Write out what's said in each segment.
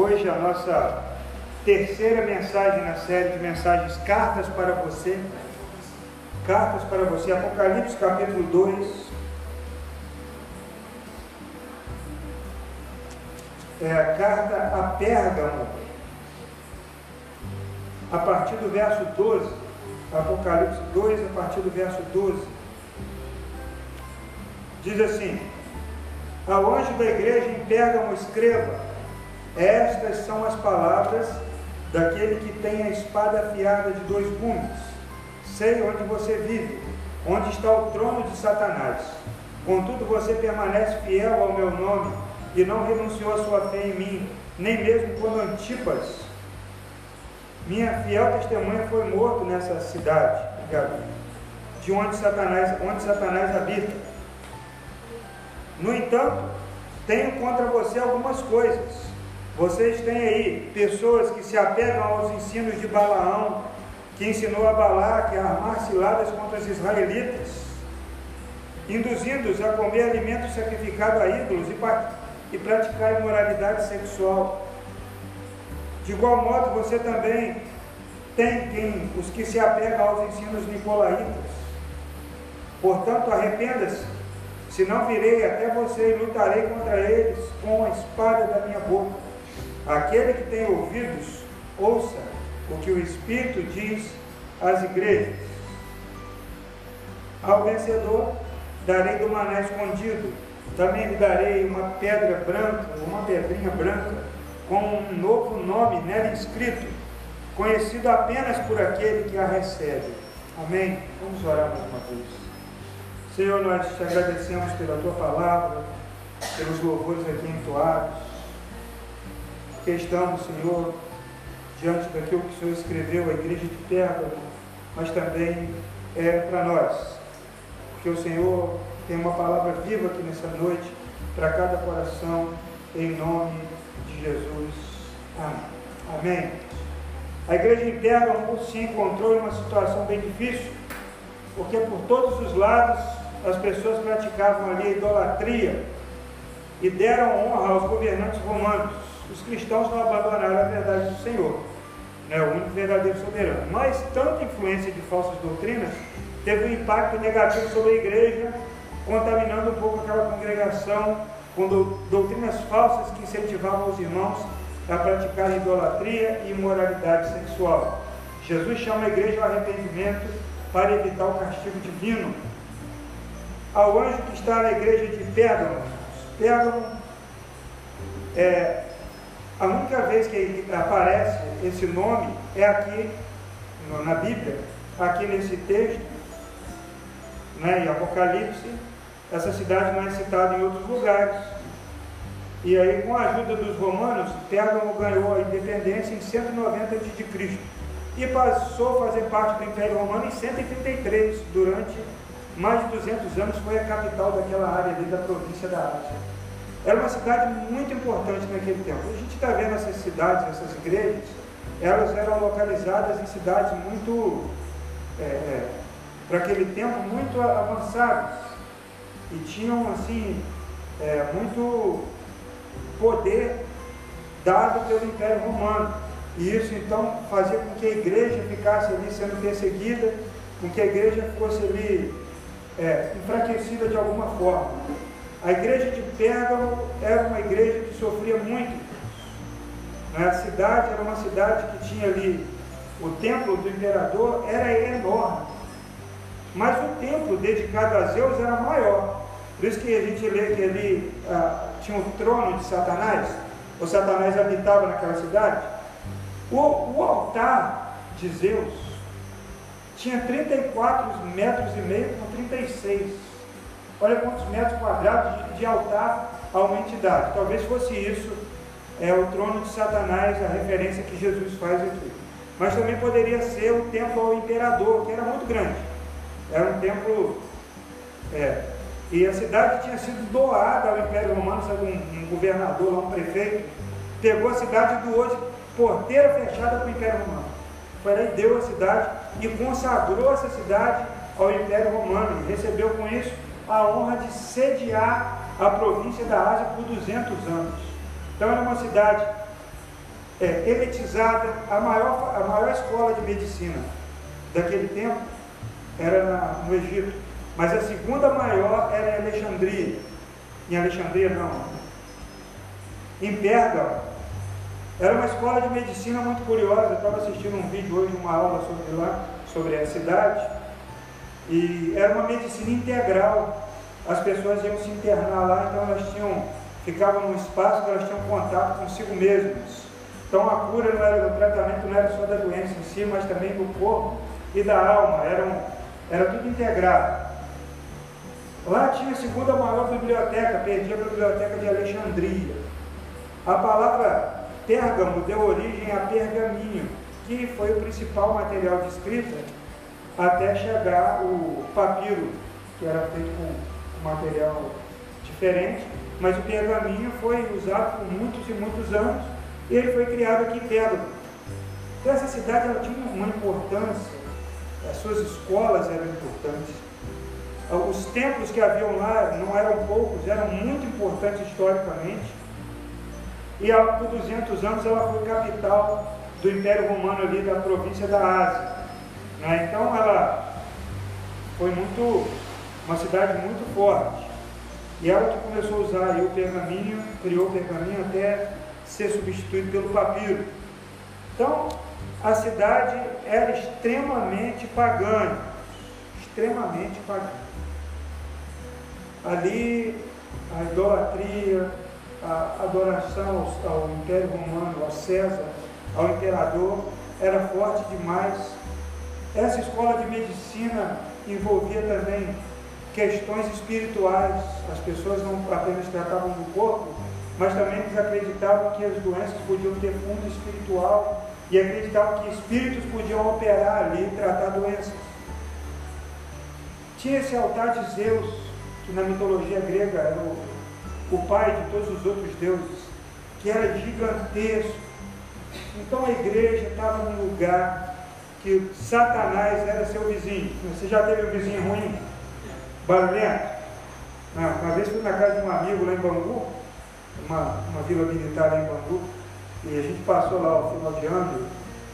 Hoje a nossa terceira mensagem na série de mensagens Cartas para você. Cartas para você, Apocalipse capítulo 2. É a carta a Pérgamo. A partir do verso 12. Apocalipse 2, a partir do verso 12. Diz assim: Ao anjo da igreja em Pérgamo escreva estas são as palavras daquele que tem a espada afiada de dois gumes. Sei onde você vive, onde está o trono de Satanás. Contudo, você permanece fiel ao meu nome e não renunciou à sua fé em mim, nem mesmo quando Antipas, minha fiel testemunha, foi morto nessa cidade, de onde Satanás, onde Satanás habita. No entanto, tenho contra você algumas coisas vocês têm aí pessoas que se apegam aos ensinos de Balaão, que ensinou a Balaque a armar ciladas contra os israelitas, induzindo-os a comer alimentos sacrificados a ídolos e, e praticar imoralidade sexual. De igual modo, você também tem quem, os que se apegam aos ensinos nicolaítas. Portanto, arrependa-se, senão virei até você e lutarei contra eles com a espada da minha boca. Aquele que tem ouvidos, ouça o que o Espírito diz às igrejas. Ao vencedor, darei do maná escondido, também lhe darei uma pedra branca, uma pedrinha branca, com um novo nome nela inscrito, conhecido apenas por aquele que a recebe. Amém? Vamos orar mais uma vez. Senhor, nós te agradecemos pela tua palavra, pelos louvores aqui entoados estamos, Senhor, diante daquilo que o Senhor escreveu à igreja de Pérgamo, mas também é para nós, porque o Senhor tem uma palavra viva aqui nessa noite para cada coração, em nome de Jesus. Amém. Amém. A igreja em Pérgamo se encontrou em uma situação bem difícil, porque por todos os lados as pessoas praticavam ali a idolatria e deram honra aos governantes romanos os cristãos não abandonaram a verdade do Senhor, né, o único verdadeiro soberano. Mas tanta influência de falsas doutrinas teve um impacto negativo sobre a igreja, contaminando um pouco aquela congregação com doutrinas falsas que incentivavam os irmãos a praticar idolatria e imoralidade sexual. Jesus chama a igreja ao arrependimento para evitar o castigo divino. Ao anjo que está na igreja de Pérgamo, Pérgamo é, a única vez que aparece esse nome é aqui na Bíblia, aqui nesse texto, né, em Apocalipse. Essa cidade não é citada em outros lugares. E aí, com a ajuda dos romanos, Pérgamo ganhou a independência em 190 a.C. e passou a fazer parte do Império Romano em 133, durante mais de 200 anos, foi a capital daquela área ali da província da Ásia. Era uma cidade muito importante naquele tempo. A gente está vendo essas cidades, essas igrejas, elas eram localizadas em cidades muito, é, é, para aquele tempo, muito avançadas. E tinham, assim, é, muito poder dado pelo Império Romano. E isso, então, fazia com que a igreja ficasse ali sendo perseguida, com que a igreja fosse ali é, enfraquecida de alguma forma. A igreja de Pérgamo era uma igreja que sofria muito. A cidade era uma cidade que tinha ali o templo do imperador era enorme. Mas o templo dedicado a Zeus era maior. Por isso que a gente lê que ali ah, tinha o trono de Satanás, o Satanás habitava naquela cidade. O, o altar de Zeus tinha 34 metros e meio por 36. Olha quantos metros quadrados de, de altar a uma entidade. Talvez fosse isso é o trono de Satanás, a referência que Jesus faz aqui. Mas também poderia ser o templo ao imperador, que era muito grande. Era um templo. É, e a cidade tinha sido doada ao Império Romano, sabe, um, um governador, lá, um prefeito, pegou a cidade e doou de porteira fechada para o Império Romano. Foi lá e deu a cidade e consagrou essa cidade ao Império Romano. E recebeu com isso a honra de sediar a província da Ásia por 200 anos. Então era uma cidade é, elitizada, a maior, a maior escola de medicina daquele tempo era na, no Egito, mas a segunda maior era em Alexandria. Em Alexandria não, em Pérgamo. Era uma escola de medicina muito curiosa. Eu estava assistindo um vídeo hoje, uma aula sobre lá, sobre a cidade, e era uma medicina integral. As pessoas iam se internar lá, então elas tinham, ficavam num espaço que elas tinham contato consigo mesmas. Então a cura não era, o tratamento não era só da doença em si, mas também do corpo e da alma. Era, um, era tudo integrado. Lá tinha a segunda maior biblioteca, perdi a biblioteca de Alexandria. A palavra Pérgamo deu origem a pergaminho, que foi o principal material de escrita até chegar o papiro, que era feito com material diferente, mas o pergaminho foi usado por muitos e muitos anos e ele foi criado aqui em Pérgamo. Então essa cidade ela tinha uma importância, as suas escolas eram importantes, os templos que haviam lá não eram poucos, eram muito importantes historicamente. E por 200 anos ela foi capital do Império Romano ali da província da Ásia. Né? Então ela foi muito, uma cidade muito forte. E ela que começou a usar o pergaminho, criou o pergaminho até ser substituído pelo papiro. Então a cidade era extremamente pagã, extremamente pagã. Ali a idolatria, a adoração ao, ao Império Romano, a César, ao imperador, era forte demais. Essa escola de medicina envolvia também questões espirituais. As pessoas não apenas tratavam do corpo, mas também eles acreditavam que as doenças podiam ter fundo espiritual e acreditavam que espíritos podiam operar ali e tratar doenças. Tinha esse altar de Zeus, que na mitologia grega era o, o pai de todos os outros deuses, que era gigantesco. Então a igreja estava num lugar que Satanás era seu vizinho. Você já teve um vizinho ruim? Barulhento? Não, uma vez fui na casa de um amigo lá em Bangu, uma, uma vila militar lá em Bangu, e a gente passou lá o final de ano,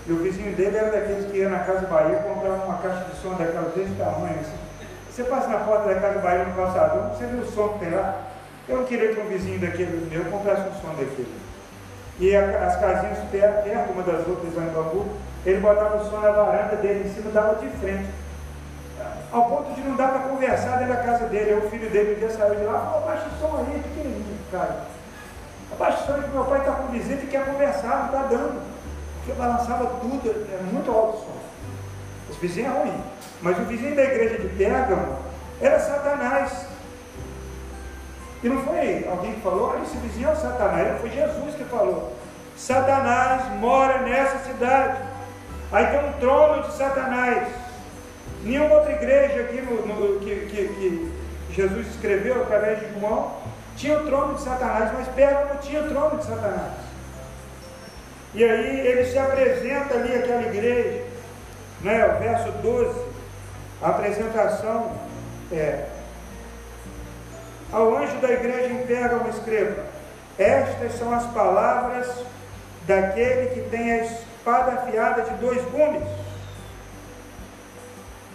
e o vizinho dele era daqueles que ia na Casa Bahia comprar uma caixa de som daquelas desse tamanho, assim. Você passa na porta da Casa Bahia no calçadão, você vê o som que tem lá. Eu não queria que um vizinho daquele meu comprasse um som daquele. E a, as casinhas perto, perto uma das outras lá em Bangu, ele botava o som na varanda dele em cima dava de frente. Ao ponto de não dar para conversar dentro da casa dele. Aí o filho dele um dia saiu de lá falou, abaixa o som aí, pequenininho, cara. Abaixa o som que meu pai está com visita e quer conversar, não está dando. Porque balançava tudo, era muito alto o som. Os vizinhos é ruim. Mas o vizinho da igreja de Pérgamo era Satanás. E não foi alguém que falou, olha, esse vizinho é o Satanás. Foi Jesus que falou. Satanás mora nessa cidade. Aí tem um trono de Satanás. Nenhuma outra igreja aqui no, no que, que, que, Jesus escreveu através de João tinha o trono de Satanás, mas Pérgamo tinha o trono de Satanás. E aí ele se apresenta ali aquela igreja, né, o verso 12, a apresentação é: Ao anjo da igreja em Pérgamo escreva: Estas são as palavras daquele que tem a espada afiada de dois gumes.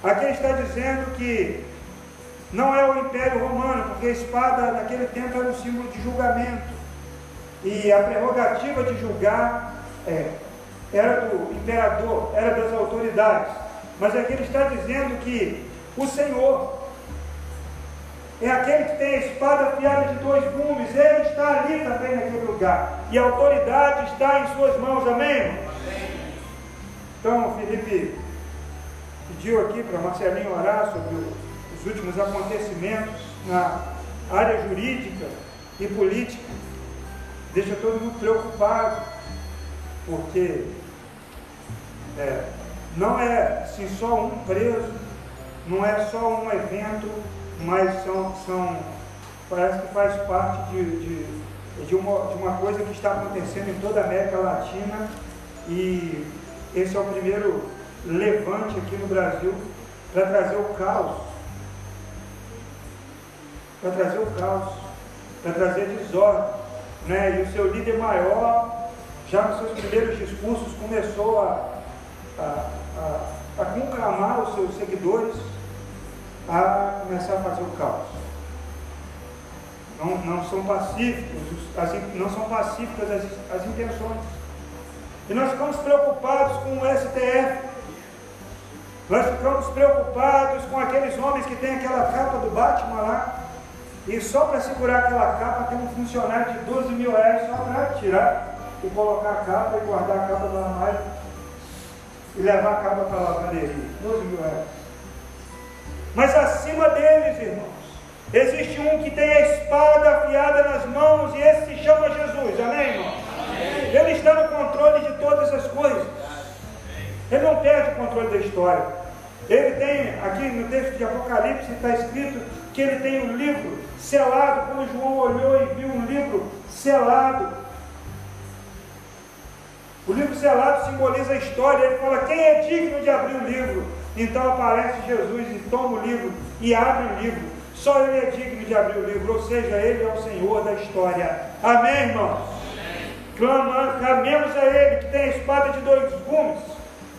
Aqui está dizendo que não é o Império Romano, porque a espada naquele tempo era um símbolo de julgamento. E a prerrogativa de julgar é, era do imperador, era das autoridades. Mas aqui ele está dizendo que o Senhor é aquele que tem a espada afiada de dois gumes, ele está ali também naquele lugar. E a autoridade está em suas mãos, amém? Então, Felipe pediu aqui para Marcelinho orar sobre os últimos acontecimentos na área jurídica e política. Deixa todo mundo preocupado, porque é, não é assim, só um preso, não é só um evento, mas são, são parece que faz parte de, de, de, uma, de uma coisa que está acontecendo em toda a América Latina e esse é o primeiro levante aqui no Brasil para trazer o caos, para trazer o caos, para trazer desordem, né? E o seu líder maior já nos seus primeiros discursos, começou a, a, a, a conclamar os seus seguidores a começar a fazer o caos. Não, não são pacíficos, as, não são pacíficas as, as intenções. E nós ficamos preocupados com o STF. Nós ficamos preocupados com aqueles homens que têm aquela capa do Batman lá. E só para segurar aquela capa tem um funcionário de 12 mil reais só para tirar e colocar a capa e guardar a capa no armário e levar a capa para a lavanderia. 12 mil reais. Mas acima deles, irmãos, existe um que tem a espada afiada nas mãos e esse se chama Jesus. Amém, irmão? Amém. Ele está no todas as coisas. Ele não perde o controle da história. Ele tem, aqui no texto de Apocalipse está escrito que ele tem um livro selado, quando João olhou e viu um livro selado. O livro selado simboliza a história. Ele fala: quem é digno de abrir o livro? Então aparece Jesus e toma o livro e abre o livro. Só ele é digno de abrir o livro, ou seja, ele é o Senhor da história. Amém, irmãos? Clama, clamemos a ele que tem a espada de dois gumes,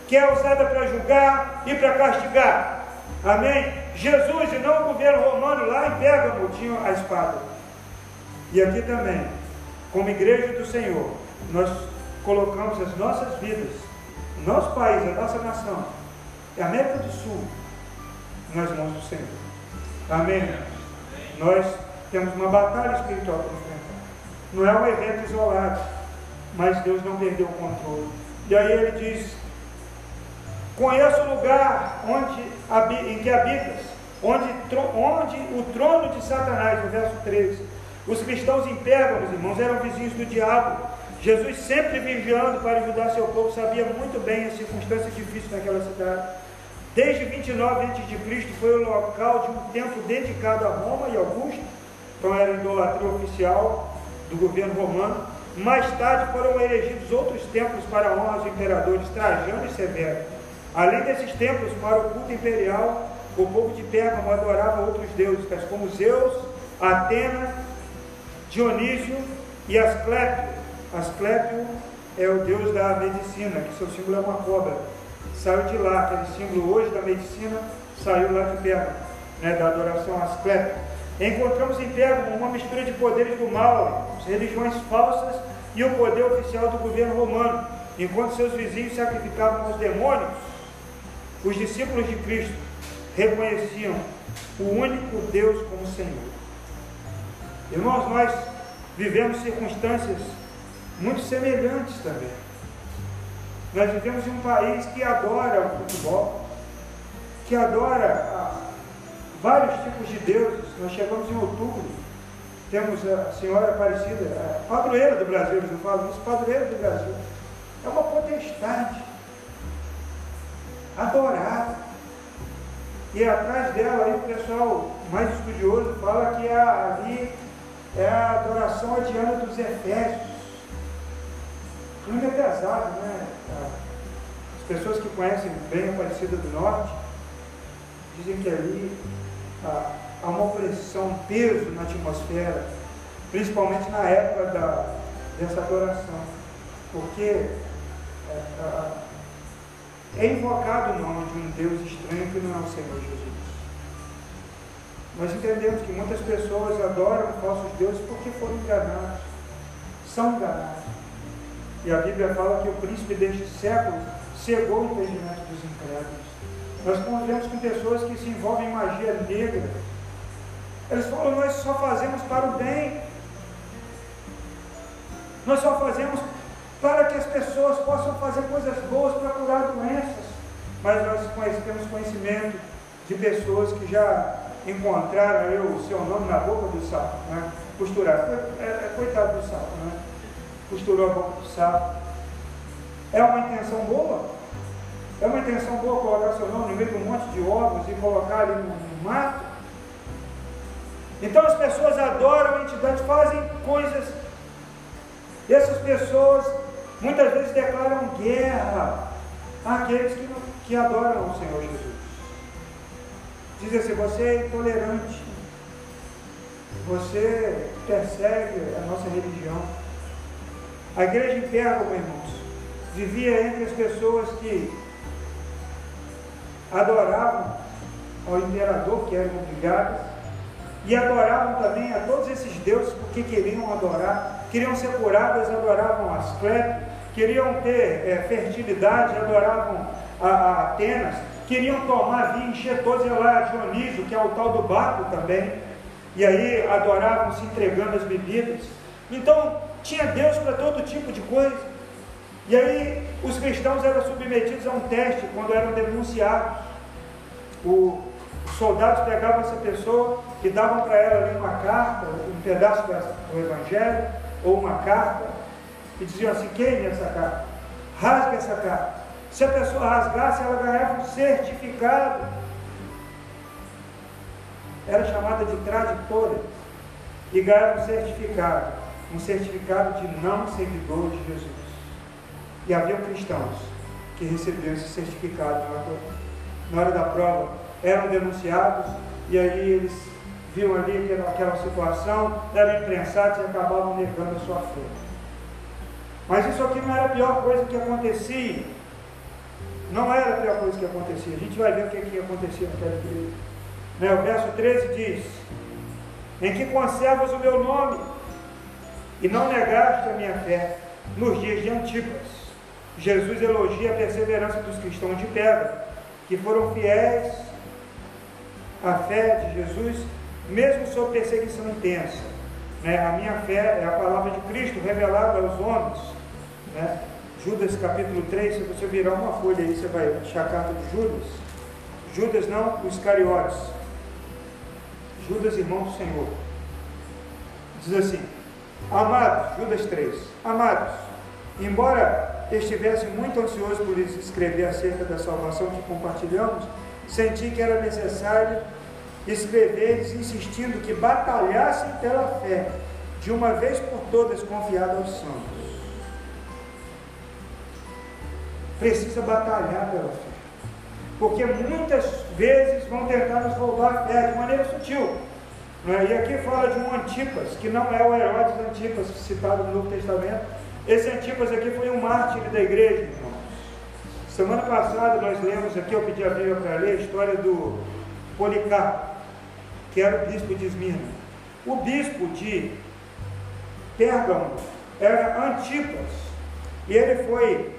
que é usada para julgar e para castigar. Amém? Jesus e não o governo romano lá em Pérgamo tinham a espada. E aqui também, como igreja do Senhor, nós colocamos as nossas vidas, nosso país, a nossa nação, a América do Sul, nas mãos do Senhor. Amém? Nós temos uma batalha espiritual para enfrentar. Não é um evento isolado, mas Deus não perdeu o controle. E aí ele diz: Conheço o lugar onde, em que habitas, onde, onde o trono de Satanás, no verso 13. Os cristãos em Pérgamos, irmãos, eram vizinhos do diabo. Jesus, sempre vigiando para ajudar seu povo, sabia muito bem as circunstâncias difíceis naquela cidade. Desde 29 a.C. foi o local de um templo dedicado a Roma e Augusto, então era a idolatria oficial do governo romano. Mais tarde foram erigidos outros templos para a honra dos imperadores Trajano e Severo. Além desses templos, para o culto imperial, o povo de Pérgamo adorava outros deuses, como Zeus, Atena, Dionísio e Asclépio. Asclépio é o deus da medicina, que seu símbolo é uma cobra. Saiu de lá, aquele símbolo hoje da medicina saiu lá de Pérgamo, né, da adoração a Asclépio. Encontramos em Pérgamo uma mistura de poderes do mal, religiões falsas e o poder oficial do governo romano. Enquanto seus vizinhos sacrificavam aos demônios, os discípulos de Cristo reconheciam o único Deus como Senhor. Irmãos, nós vivemos circunstâncias muito semelhantes também. Nós vivemos em um país que adora o futebol, que adora vários tipos de deuses. Nós chegamos em outubro, temos a senhora Aparecida, a padroeira do Brasil, eles não falam isso, padroeira do Brasil. É uma potestade, adorada. E atrás dela aí o pessoal mais estudioso fala que a, ali é a adoração adiana dos Efésios. Clima é pesado, né? As pessoas que conhecem bem a Aparecida do Norte dizem que ali há, uma opressão, um peso na atmosfera, principalmente na época da, dessa adoração. Porque é, é invocado o nome de um Deus estranho que não é o Senhor Jesus. Nós entendemos que muitas pessoas adoram falsos deuses porque foram enganados, são enganados. E a Bíblia fala que o príncipe deste século cegou o entendimento dos incrédulos. Nós convivemos com pessoas que se envolvem em magia negra. Eles falam, nós só fazemos para o bem. Nós só fazemos para que as pessoas possam fazer coisas boas para curar doenças. Mas nós temos conhecimento de pessoas que já encontraram aí o seu nome na boca do sapo, né? costuraram. É, é, coitado do sapo, né? costurou a boca do sapo. É uma intenção boa? É uma intenção boa colocar seu nome no meio de um monte de ovos e colocar ali no, no mato? Então as pessoas adoram a entidade, fazem coisas. E essas pessoas muitas vezes declaram guerra àqueles que, que adoram o Senhor Jesus. Dizem assim, você é intolerante, você persegue a nossa religião. A igreja em Pérgamo, irmãos, vivia entre as pessoas que adoravam ao imperador, que eram obrigados, e adoravam também a todos esses deuses porque queriam adorar, queriam ser curadas, adoravam Asclepio, queriam ter é, fertilidade, adoravam a, a, Atenas, queriam tomar vinho, encher todos lá Dionísio, que é o tal do barco também, e aí adoravam se entregando as bebidas. Então, tinha Deus para todo tipo de coisa. E aí, os cristãos eram submetidos a um teste quando eram denunciados. O, os soldados pegavam essa pessoa e davam para ela ali uma carta, um pedaço do Evangelho, ou uma carta, e diziam assim: queime essa carta, rasgue essa carta. Se a pessoa rasgasse, ela ganhava um certificado. Era chamada de traditora. E ganhava um certificado. Um certificado de não seguidor de Jesus. E havia cristãos que recebiam esse certificado na hora da prova. Eram denunciados e aí eles viam ali aquela, situação, eram imprensados e acabavam negando a sua fé. Mas isso aqui não era a pior coisa que acontecia. Não era a pior coisa que acontecia. A gente vai ver o que, que acontecia naquela igreja. Né? O verso 13 diz: Em que conservas o meu nome e não negaste a minha fé nos dias de Antipas. Jesus elogia a perseverança dos cristãos de pedra, que foram fiéis à fé de Jesus, mesmo sob perseguição intensa. Né? A minha fé é a palavra de Cristo revelada aos homens. Né? Judas capítulo 3, se você virar uma folha aí, você vai achar a carta de Judas. Judas não, os Cariotes. Judas, irmão do Senhor. Diz assim, amados, Judas 3, amados, embora estivesse muito ansioso por escrever acerca da salvação que compartilhamos, senti que era necessário escrever insistindo que batalhassem pela fé, de uma vez por todas confiada aos santos. Precisa batalhar pela fé. Porque muitas vezes vão tentar nos roubar a fé de maneira sutil. É? E aqui fala de um Antipas, que não é o Herodes Antipas citado no Novo Testamento. Esse Antipas aqui foi um mártir da igreja, irmãos. Semana passada nós lemos aqui, eu pedi a Bíblia para ler, a história do Policarpo que era o bispo de Esmirna. O bispo de Pérgamo era Antipas, e ele foi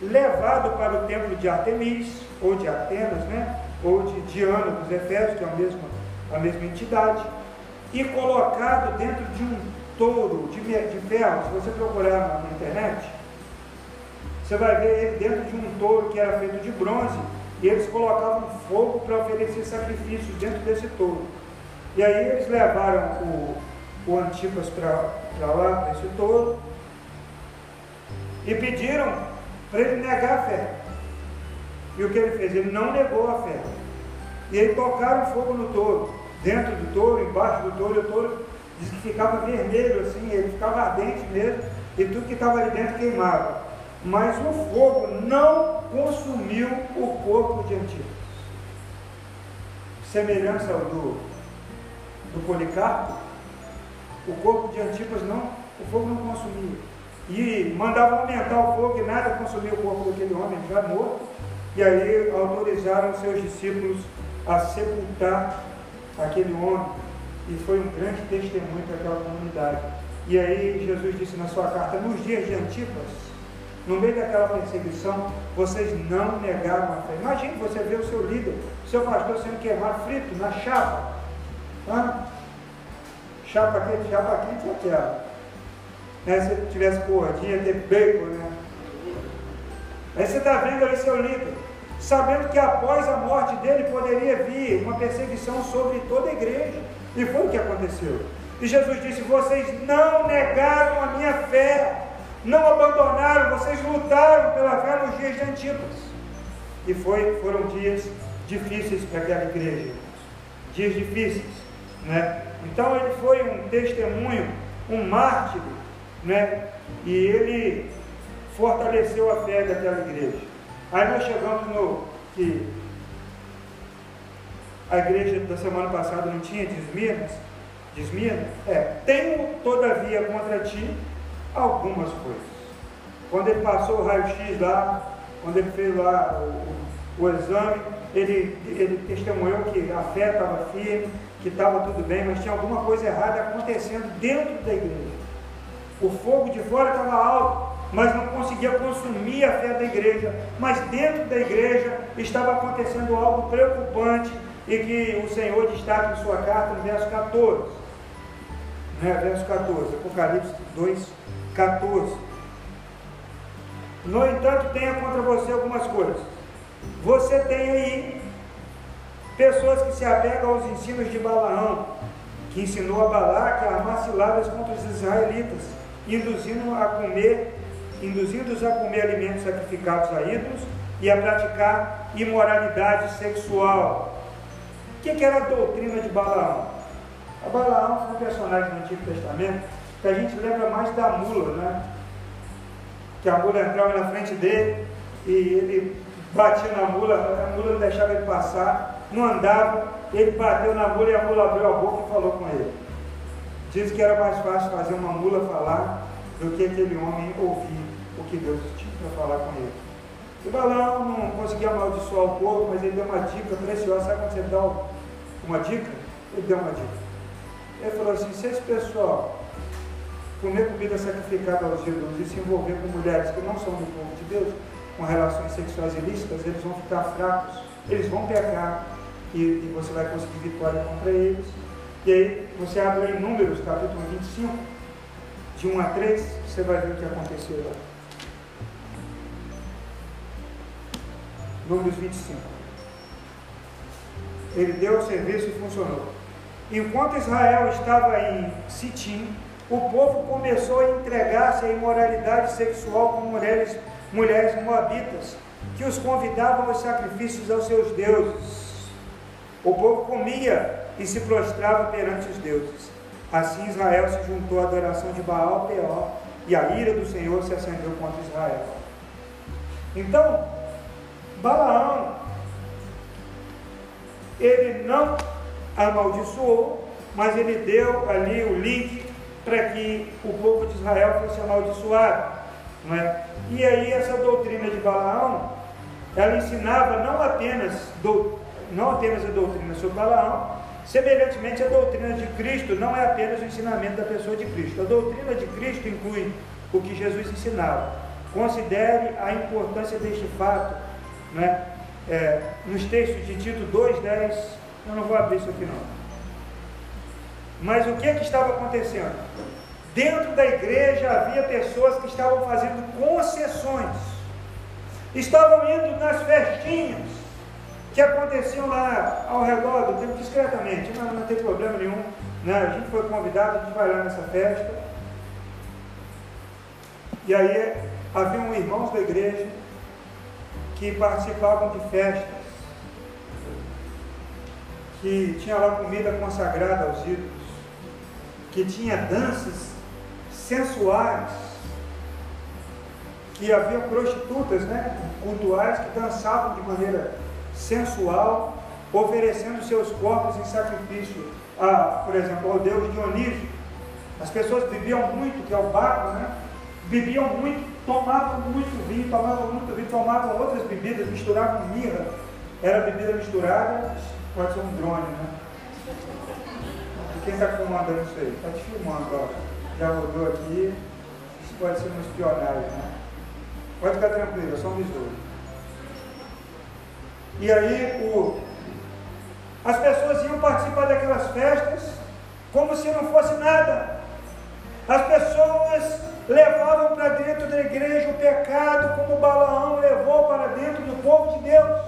levado para o templo de Artemis, ou de Atenas, né? ou de Diana dos Efésios, que é a mesma, a mesma entidade, e colocado dentro de um touro de, de ferro. Se você procurar na, internet, você vai ver ele dentro de um touro que era feito de bronze, e eles colocavam fogo para oferecer sacrifícios dentro desse touro. E aí eles levaram o, o Antipas para lá, para esse touro, e pediram para ele negar a fé. E o que ele fez? Ele não negou a fé. E aí tocaram fogo no touro, dentro do touro, embaixo do touro, e o touro diz que ficava vermelho assim, ele ficava ardente mesmo, e tudo que estava ali dentro queimava. Mas o fogo não consumiu o corpo de Antipas. Semelhança ao do do Policarpo, o corpo de Antipas não, o fogo não consumia. E mandava aumentar o fogo e nada consumia o corpo daquele homem já morto. E aí autorizaram seus discípulos a sepultar aquele homem. E foi um grande testemunho para aquela comunidade. E aí Jesus disse na sua carta, nos dias de Antipas, no meio daquela perseguição, vocês não negaram a fé. Imagine você ver o seu líder, seu pastor sendo queimado frito na chapa. Ah, chapa quente, chapa quente é aquela. Né? Se tivesse gordinha, ter bacon, né? Aí você está vendo ali seu líder, sabendo que após a morte dele poderia vir uma perseguição sobre toda a igreja. E foi o que aconteceu. E Jesus disse: Vocês não negaram a minha fé, não abandonaram, vocês lutaram pela fé nos dias de Antipas. E foi, foram dias difíceis para aquela igreja, dias difíceis. Né? Então ele foi um testemunho, um mártir, né? e ele fortaleceu a fé daquela igreja. Aí nós chegamos no que a igreja da semana passada não tinha de Esmirna, é, tenho todavia contra ti algumas coisas. Quando ele passou o raio-x lá, quando ele fez lá o, o, o exame, ele, ele testemunhou que a fé estava firme, que estava tudo bem, mas tinha alguma coisa errada acontecendo dentro da igreja. O fogo de fora estava alto, mas não conseguia consumir a fé da igreja. Mas dentro da igreja estava acontecendo algo preocupante e que o Senhor destaca em sua carta no verso 14. Né? Verso 14, Apocalipse 2, 14. No entanto, tenha contra você algumas coisas. Você tem aí pessoas que se apegam aos ensinos de Balaão, que ensinou a Balaque a armar ciladas contra os israelitas, induzindo a comer, induzindo-os a comer alimentos sacrificados a ídolos e a praticar imoralidade sexual. O que, que era a doutrina de Balaão? A Balaão foi um personagem do Antigo Testamento que a gente lembra mais da mula, né? Que a mula entrava na frente dele e ele batia na mula, a mula não deixava ele passar, não andava, ele bateu na mula e a mula abriu a boca e falou com ele. Diz que era mais fácil fazer uma mula falar do que aquele homem ouvir o que Deus tinha para falar com ele. O Balão não conseguia amaldiçoar o povo, mas ele deu uma dica preciosa. Sabe quando você dá uma dica? Ele deu uma dica. Ele falou assim: se esse pessoal comer comida sacrificada aos ídolos e se envolver com mulheres que não são do povo de Deus, com relações sexuais ilícitas, eles vão ficar fracos, eles vão pecar e, e você vai conseguir vitória contra eles. E aí você abre em Números, capítulo 25, de 1 a 3, você vai ver o que aconteceu lá. Números 25. Ele deu o serviço e funcionou. Enquanto Israel estava em Sitim, o povo começou a entregar-se à imoralidade sexual com mulheres, mulheres moabitas, que os convidavam aos sacrifícios aos seus deuses. O povo comia e se prostrava perante os deuses. Assim Israel se juntou à adoração de Baal Peor, e a ira do Senhor se acendeu contra Israel. Então, Balaão, ele não amaldiçoou, mas ele deu ali o link para que o povo de Israel fosse amaldiçoado. Não é? E aí essa doutrina de Balaão, ela ensinava não apenas do, não apenas a doutrina sobre Balaão, semelhantemente a doutrina de Cristo não é apenas o ensinamento da pessoa de Cristo. A doutrina de Cristo inclui o que Jesus ensinava. Considere a importância deste fato. Né? É, nos textos de Tito 2,10, eu não vou abrir isso aqui não. Mas o que, é que estava acontecendo? Dentro da igreja havia pessoas que estavam fazendo concessões, estavam indo nas festinhas, que aconteciam lá ao redor do tempo discretamente, não, não tem problema nenhum. Né? A gente foi convidado, a gente vai lá nessa festa. E aí haviam irmãos da igreja que participavam de festas, que tinha lá comida consagrada aos ídolos, que tinha danças sensuais, que havia prostitutas né, cultuais que dançavam de maneira sensual, oferecendo seus corpos em sacrifício, a, por exemplo, ao deus Dionísio. As pessoas bebiam muito, que é o barco, né? Bebiam muito, tomavam muito vinho, tomavam muito vinho, tomavam outras bebidas, misturavam mirra. Era bebida misturada, pode ser um drone, né? Quem está comandando isso aí? Está te filmando, ó. Já rodou aqui. Isso pode ser uma espionagem, né? Pode ficar tranquilo, é só um besouro. E aí o, as pessoas iam participar daquelas festas como se não fosse nada. As pessoas levavam para dentro da igreja o pecado, como Balaão levou para dentro do povo de Deus.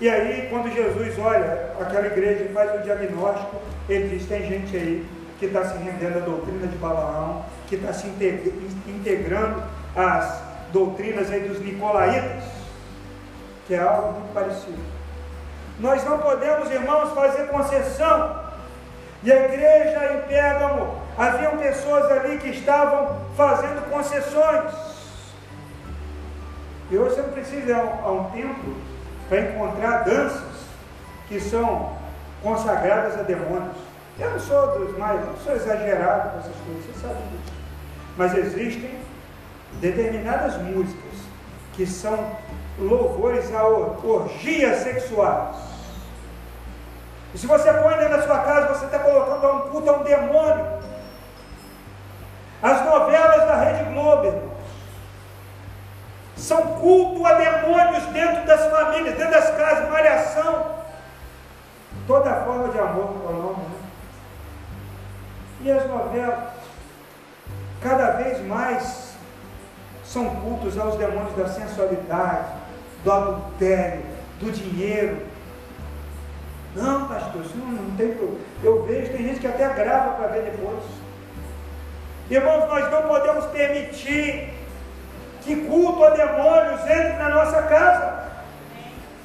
E aí, quando Jesus olha aquela igreja e faz o diagnóstico, ele diz: tem gente aí que está se rendendo à doutrina de Balaão, que está se integrando às doutrinas aí dos nicolaítas que é algo muito parecido. Nós não podemos, irmãos, fazer concessão. E a igreja em Pérgamo, haviam pessoas ali que estavam fazendo concessões. E hoje você não precisa ir a um templo para encontrar danças que são consagradas a demônios. Eu não sou dos mais, não sou exagerado com essas coisas, você sabe disso. Mas existem determinadas músicas que são louvores a orgias sexuais. E se você põe dentro da sua casa, você está colocando um culto a um demônio. As novelas da Rede Globo, são culto a demônios dentro das famílias, dentro das casas, malhação. Toda forma de amor com o nome. Né? E as novelas, cada vez mais são cultos aos demônios da sensualidade, do adultério, do dinheiro. Não, pastor, isso não, não tem problema. Eu vejo, tem gente que até grava para ver depois. Irmãos, nós não podemos permitir que culto a demônios entre na nossa casa.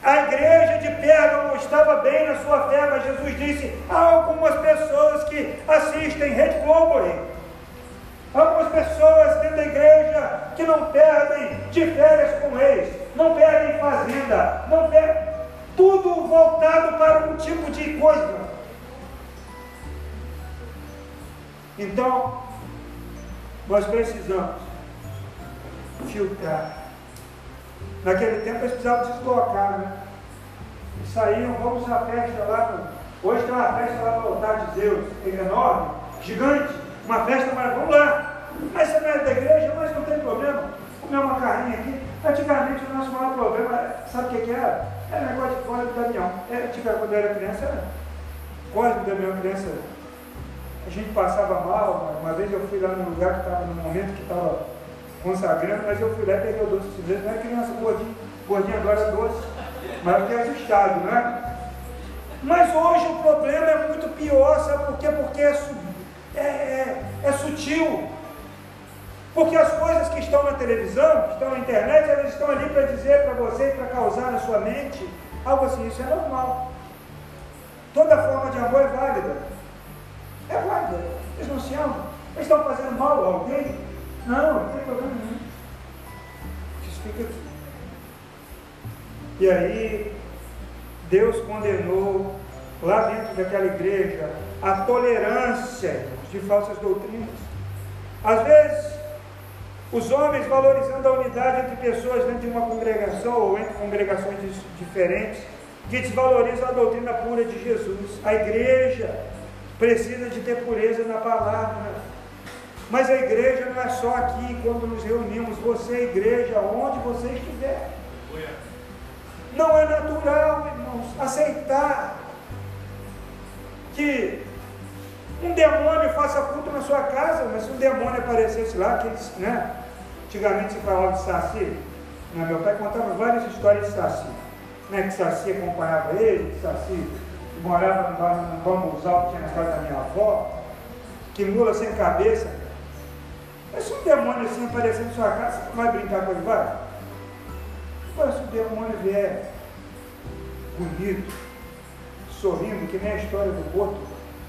A igreja de Pérgamo estava bem na sua fé, mas Jesus disse: há algumas pessoas que assistem Rede Globo. Algumas pessoas dentro da igreja que não perdem de férias com ex, não perdem fazenda, não perdem. Tudo voltado para um tipo de coisa. Então, nós precisamos filtrar. Naquele tempo eles precisavam deslocar, né? E saíam, vamos à festa lá. Hoje tem uma festa lá no altar de Zeus, é enorme, gigante, uma festa maravilhosa. Vamos lá. Mas você não é da igreja, mas não tem problema. Comer uma carninha aqui. Antigamente o nosso maior problema, sabe o que, era? Era negócio de código do caminhão. Era, tipo, quando eu era criança, era código da minha criança. A gente passava mal. Uma vez eu fui lá num lugar que estava, no momento que estava consagrando, mas eu fui lá e peguei o doce de vez. Não é criança gordinha, gordinha agora é doce, mas eu fiquei assustado, não é? Mas hoje o problema é muito pior, sabe por quê? Porque é, é, é, é sutil. Porque as coisas que estão na televisão, que estão na internet, elas estão ali para dizer para você para causar na sua mente algo assim, isso é normal. Toda forma de amor é válida. Válida. Eles não se amam. Eles estão fazendo mal a alguém? Não, não tem problema nenhum. Isso fica aqui. E aí, Deus condenou lá dentro daquela igreja a tolerância de falsas doutrinas. Às vezes, os homens valorizando a unidade entre pessoas dentro de uma congregação ou entre congregações diferentes, que desvalorizam a doutrina pura de Jesus. A igreja precisa de ter pureza na palavra. Mas a igreja não é só aqui quando nos reunimos, você igreja onde você estiver. Não é natural, irmãos, aceitar que um demônio faça culto na sua casa, mas se um demônio aparecesse lá, que eles, né? Antigamente se falava de Saci, né? meu pai contava várias histórias de Saci, né? que Saci acompanhava ele, que Saci morava no bambuzal que tinha na casa da minha avó, que mula sem cabeça. Mas se um demônio assim aparecer na sua casa, você vai brincar com ele, vai? Mas se o demônio vier bonito, sorrindo, que nem a história do Boto,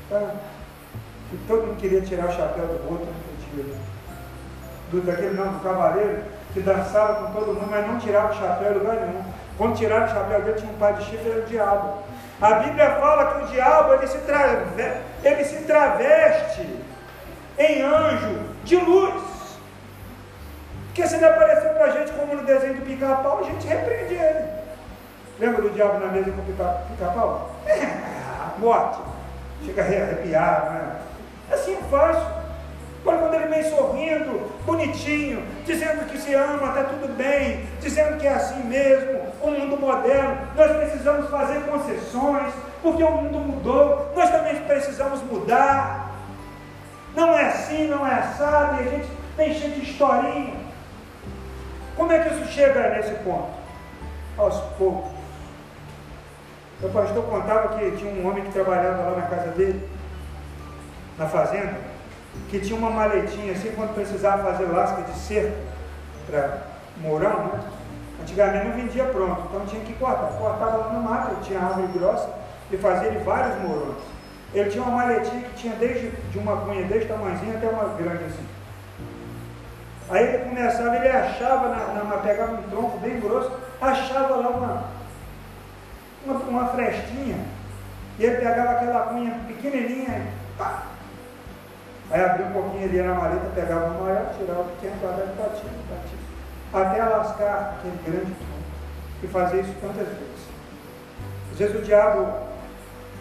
tá? que todo mundo queria tirar o chapéu do Boto dia do, daquele não, do cavaleiro, que dançava com todo mundo, mas não tirava o chapéu em lugar nenhum. Quando tirava o chapéu dele, tinha um pai de chifre, era o diabo. A Bíblia fala que o diabo ele se, traveste, ele se traveste em anjo de luz. Porque se ele apareceu para a gente como no desenho do pica-pau, a gente repreende ele. Lembra do diabo na mesa com o pica-pau? É, morte. Chega a arrepiar, né? Assim é fácil. Agora, quando ele vem sorrindo, bonitinho, dizendo que se ama, está tudo bem, dizendo que é assim mesmo, o mundo moderno, nós precisamos fazer concessões, porque o mundo mudou, nós também precisamos mudar. Não é assim, não é assado, e a gente tem cheio de historinha. Como é que isso chega nesse ponto? Aos poucos. O pastor contava que tinha um homem que trabalhava lá na casa dele, na fazenda, que tinha uma maletinha assim, quando precisava fazer lasca de cerco para morão, né? Antigamente não vendia pronto, então tinha que cortar. Cortava lá no mato, tinha árvore grossa e fazia ele vários morões. Ele tinha uma maletinha que tinha desde de uma cunha desse tamanhozinho até uma grande assim. Aí ele começava, ele achava, na, na, pegava um tronco bem grosso, achava lá uma, uma, uma frestinha, e ele pegava aquela cunha pequenininha, pá, Aí abria um pouquinho ali na maleta, pegava o maior, tirava o pequeno, guardava e batia, batia. Até lascar aquele grande tronco. E fazia isso tantas vezes. Às vezes o diabo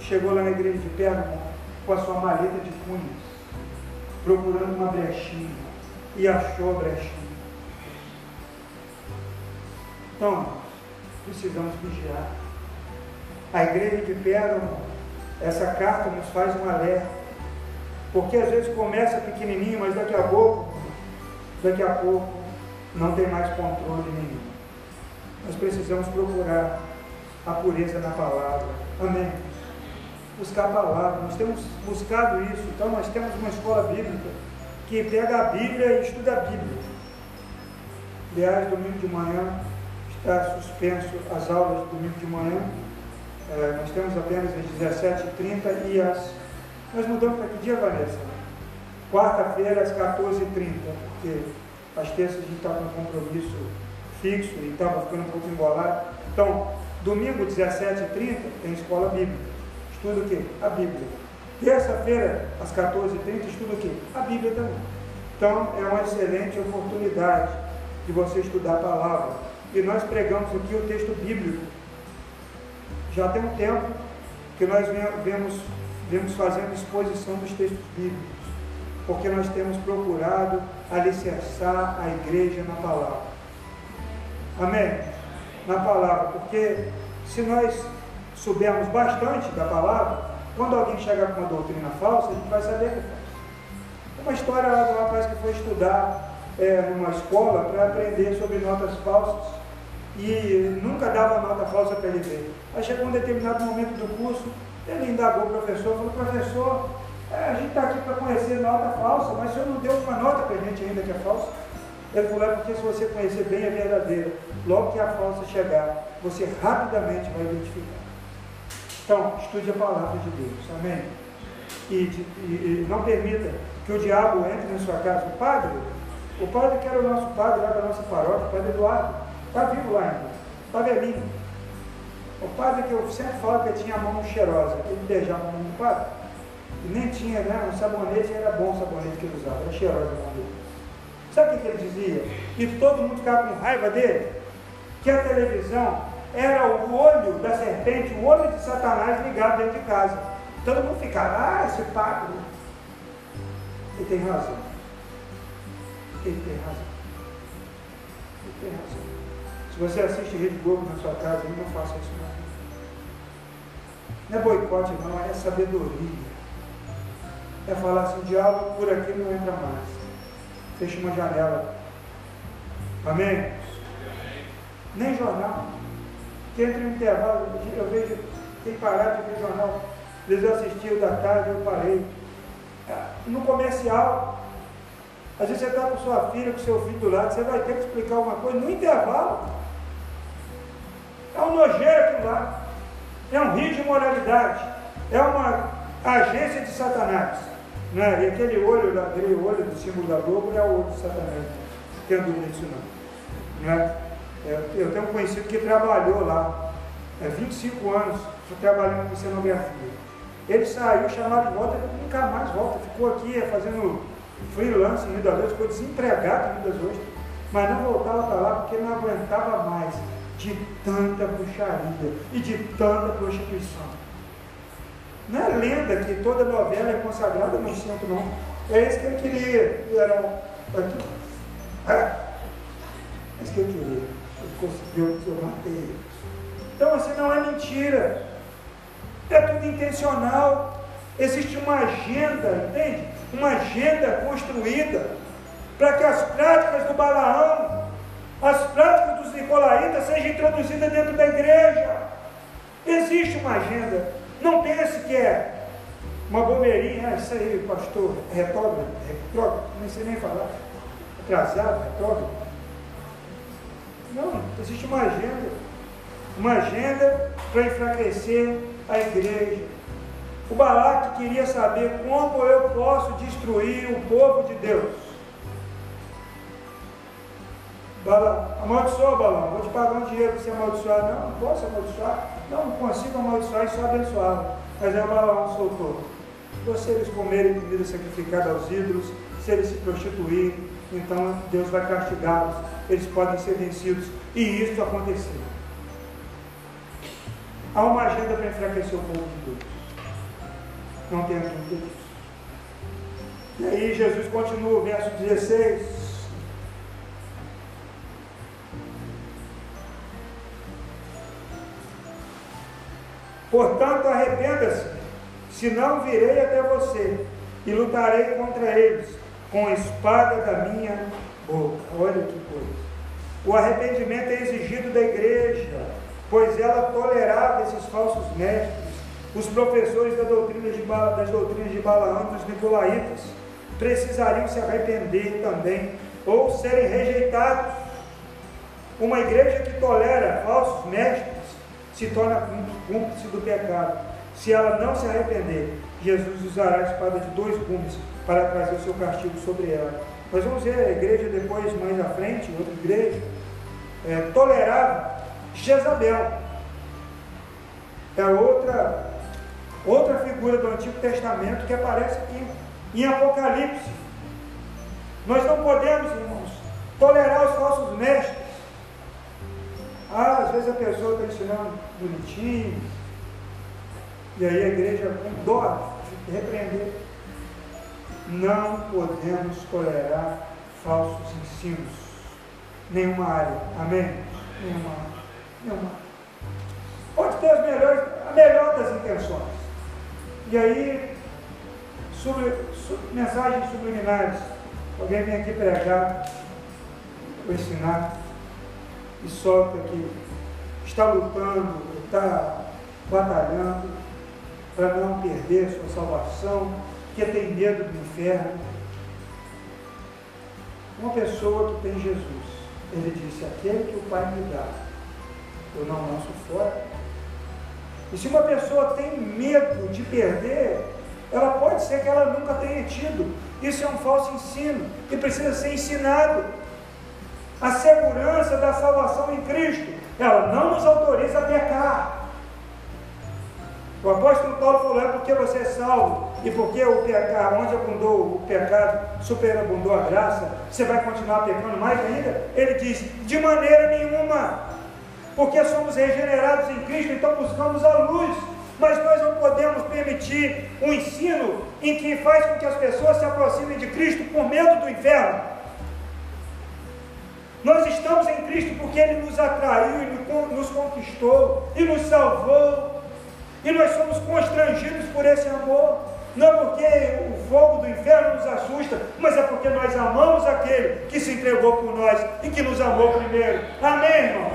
chegou lá na igreja de Pérgamo com a sua maleta de cunhas, procurando uma brechinha, e achou a brechinha. Então, precisamos vigiar. A igreja de Pérgamo, essa carta nos faz um alerta. Porque às vezes começa pequenininho, mas daqui a pouco, daqui a pouco, não tem mais controle nenhum. Nós precisamos procurar a pureza na palavra. Amém. Buscar a palavra. Nós temos buscado isso. Então nós temos uma escola bíblica que pega a Bíblia e estuda a Bíblia. Aliás, domingo de manhã está suspenso as aulas de domingo de manhã. É, nós temos apenas às 17h30 e as. Nós mudamos para que dia, Vanessa? Quarta-feira às 14h30, porque às terças a gente está com um compromisso fixo e estava ficando um pouco embolado. Então, domingo 17h30 tem escola bíblica. Estuda o quê? A Bíblia. Terça-feira, às 14h30, estuda o quê? A Bíblia também. Então, é uma excelente oportunidade de você estudar a palavra. E nós pregamos aqui o texto bíblico. Já tem um tempo que nós vemos, vemos fazendo exposição dos textos bíblicos, porque nós temos procurado alicerçar a igreja na palavra. Amém? Na palavra, porque se nós soubermos bastante da palavra, quando alguém chegar com uma doutrina falsa, a gente vai saber que é falsa. Uma história lá do rapaz que foi estudar é, numa escola para aprender sobre notas falsas e nunca dava nota falsa para ele ver. Aí chegou um determinado momento do curso, ele indagou o professor, falou, professor, é, a gente está aqui para conhecer nota falsa, mas o senhor não deu uma nota para a gente ainda que é falsa? Ele falou, é porque se você conhecer bem a verdadeira, logo que a falsa chegar, você rapidamente vai identificar. Então, estude a palavra de Deus, amém? E, e, e não permita que o diabo entre na sua casa. O padre, o padre que era o nosso padre lá da nossa paróquia, o padre Eduardo, está vivo lá ainda, está velhinho. O padre que eu sempre falo que tinha a mão cheirosa, ele beijava a mão do padre. E nem tinha, né? O sabonete era bom o sabonete que ele usava, era cheirosa a mão dele. Sabe o que ele dizia? Que todo mundo ficava com raiva dele? Que a televisão era o olho da serpente, o olho de Satanás ligado dentro de casa. Todo mundo ficava, ah, esse padre. Ele tem razão. Ele tem razão. Ele tem razão. Se você assiste Rede Globo na sua casa, não faça isso mais. Não é boicote, não, é sabedoria. É falar assim, o diabo por aqui não entra mais. Fecha uma janela. Amém? Nem jornal. Que entra no intervalo, eu vejo, tem parado de ver jornal. Às vezes eu assisti o da tarde, eu parei. No comercial, às vezes você está com sua filha, com seu filho do lado, você vai ter que explicar alguma coisa no intervalo. É um nojeiro aquilo lá. É um rio de moralidade. É uma agência de Satanás. Né? E aquele olho, aquele olho do símbolo da Globo é o olho de Satanás. Dúvida disso não. Né? Eu tenho um conhecido que trabalhou lá. É 25 anos trabalhando com cenografia. Ele saiu, chamado de volta, e nunca mais volta. Ficou aqui fazendo freelance em Rio das Ostras, ficou desempregado em Rio das Ostras, mas não voltava para lá porque não aguentava mais de tanta bruxaria e de tanta prostituição. Não é lenda que toda novela é consagrada no centro, não. É isso que ele queria. Era aqui. É, é isso que eu queria. Ele conseguiu, eu matei Então, assim, não é mentira. É tudo intencional. Existe uma agenda, entende? Uma agenda construída para que as práticas do Balaão, as práticas dos Nicolaitas sejam introduzidas dentro da igreja. Existe uma agenda. Não pense que é uma bobeirinha, ah, isso aí, pastor, retrógrado, retrógrado, não sei nem falar, atrasado, retrógrado. Não, existe uma agenda. Uma agenda para enfraquecer a igreja. O Balaque queria saber como eu posso destruir o povo de Deus. Bala, amaldiçoa, Balão, vou te pagar um dinheiro para você amaldiçoar. Não, não posso amaldiçoar. Não, consigo amaldiçoar e só abençoar. Mas é o Balaão soltou. ou se eles comerem comida sacrificada aos ídolos, se eles se prostituírem, então Deus vai castigá-los, eles podem ser vencidos. E isso aconteceu. Há uma agenda para enfraquecer o povo de Deus. Não tenha dúvida disso. E aí Jesus continua, verso 16. Portanto, arrependa-se, senão virei até você e lutarei contra eles com a espada da minha boca. Olha que coisa. O arrependimento é exigido da igreja, pois ela tolerava esses falsos mestres, os professores da doutrina de, das doutrinas de Balaão, dos Nicolaitas, precisariam se arrepender também, ou serem rejeitados. Uma igreja que tolera falsos mestres se torna cúmplice do pecado. Se ela não se arrepender, Jesus usará a espada de dois gumes para trazer o seu castigo sobre ela. Nós vamos ver a igreja depois, mais à frente, outra igreja, é, tolerava Jezabel. É outra, outra figura do Antigo Testamento que aparece aqui em Apocalipse. Nós não podemos, irmãos, tolerar os falsos mestres. Ah, às vezes a pessoa está ensinando bonitinho, e aí a igreja com dó de repreender. Não podemos tolerar falsos ensinos. Nenhuma área. Amém? Nenhuma área. Nenhuma área. Pode ter as melhores, a melhor das intenções. E aí, sobre, sobre, mensagens subliminares. Alguém vem aqui pregar, ou ensinar, e solta que está lutando, está batalhando para não perder sua salvação, que tem medo do inferno. Uma pessoa que tem Jesus, ele disse: Aquele que o Pai me dá, eu não lanço fora. E se uma pessoa tem medo de perder, ela pode ser que ela nunca tenha tido. Isso é um falso ensino que precisa ser ensinado. A segurança da salvação em Cristo, ela não nos autoriza a pecar. O apóstolo Paulo falou: é porque você é salvo e porque o pecado, onde abundou o pecado, superabundou a graça, você vai continuar pecando mais ainda? Ele diz: de maneira nenhuma, porque somos regenerados em Cristo, então buscamos a luz. Mas nós não podemos permitir um ensino em que faz com que as pessoas se aproximem de Cristo por medo do inferno. Nós estamos em Cristo porque Ele nos atraiu, e nos conquistou e nos salvou. E nós somos constrangidos por esse amor. Não porque o fogo do inferno nos assusta, mas é porque nós amamos aquele que se entregou por nós e que nos amou primeiro. Amém, irmão?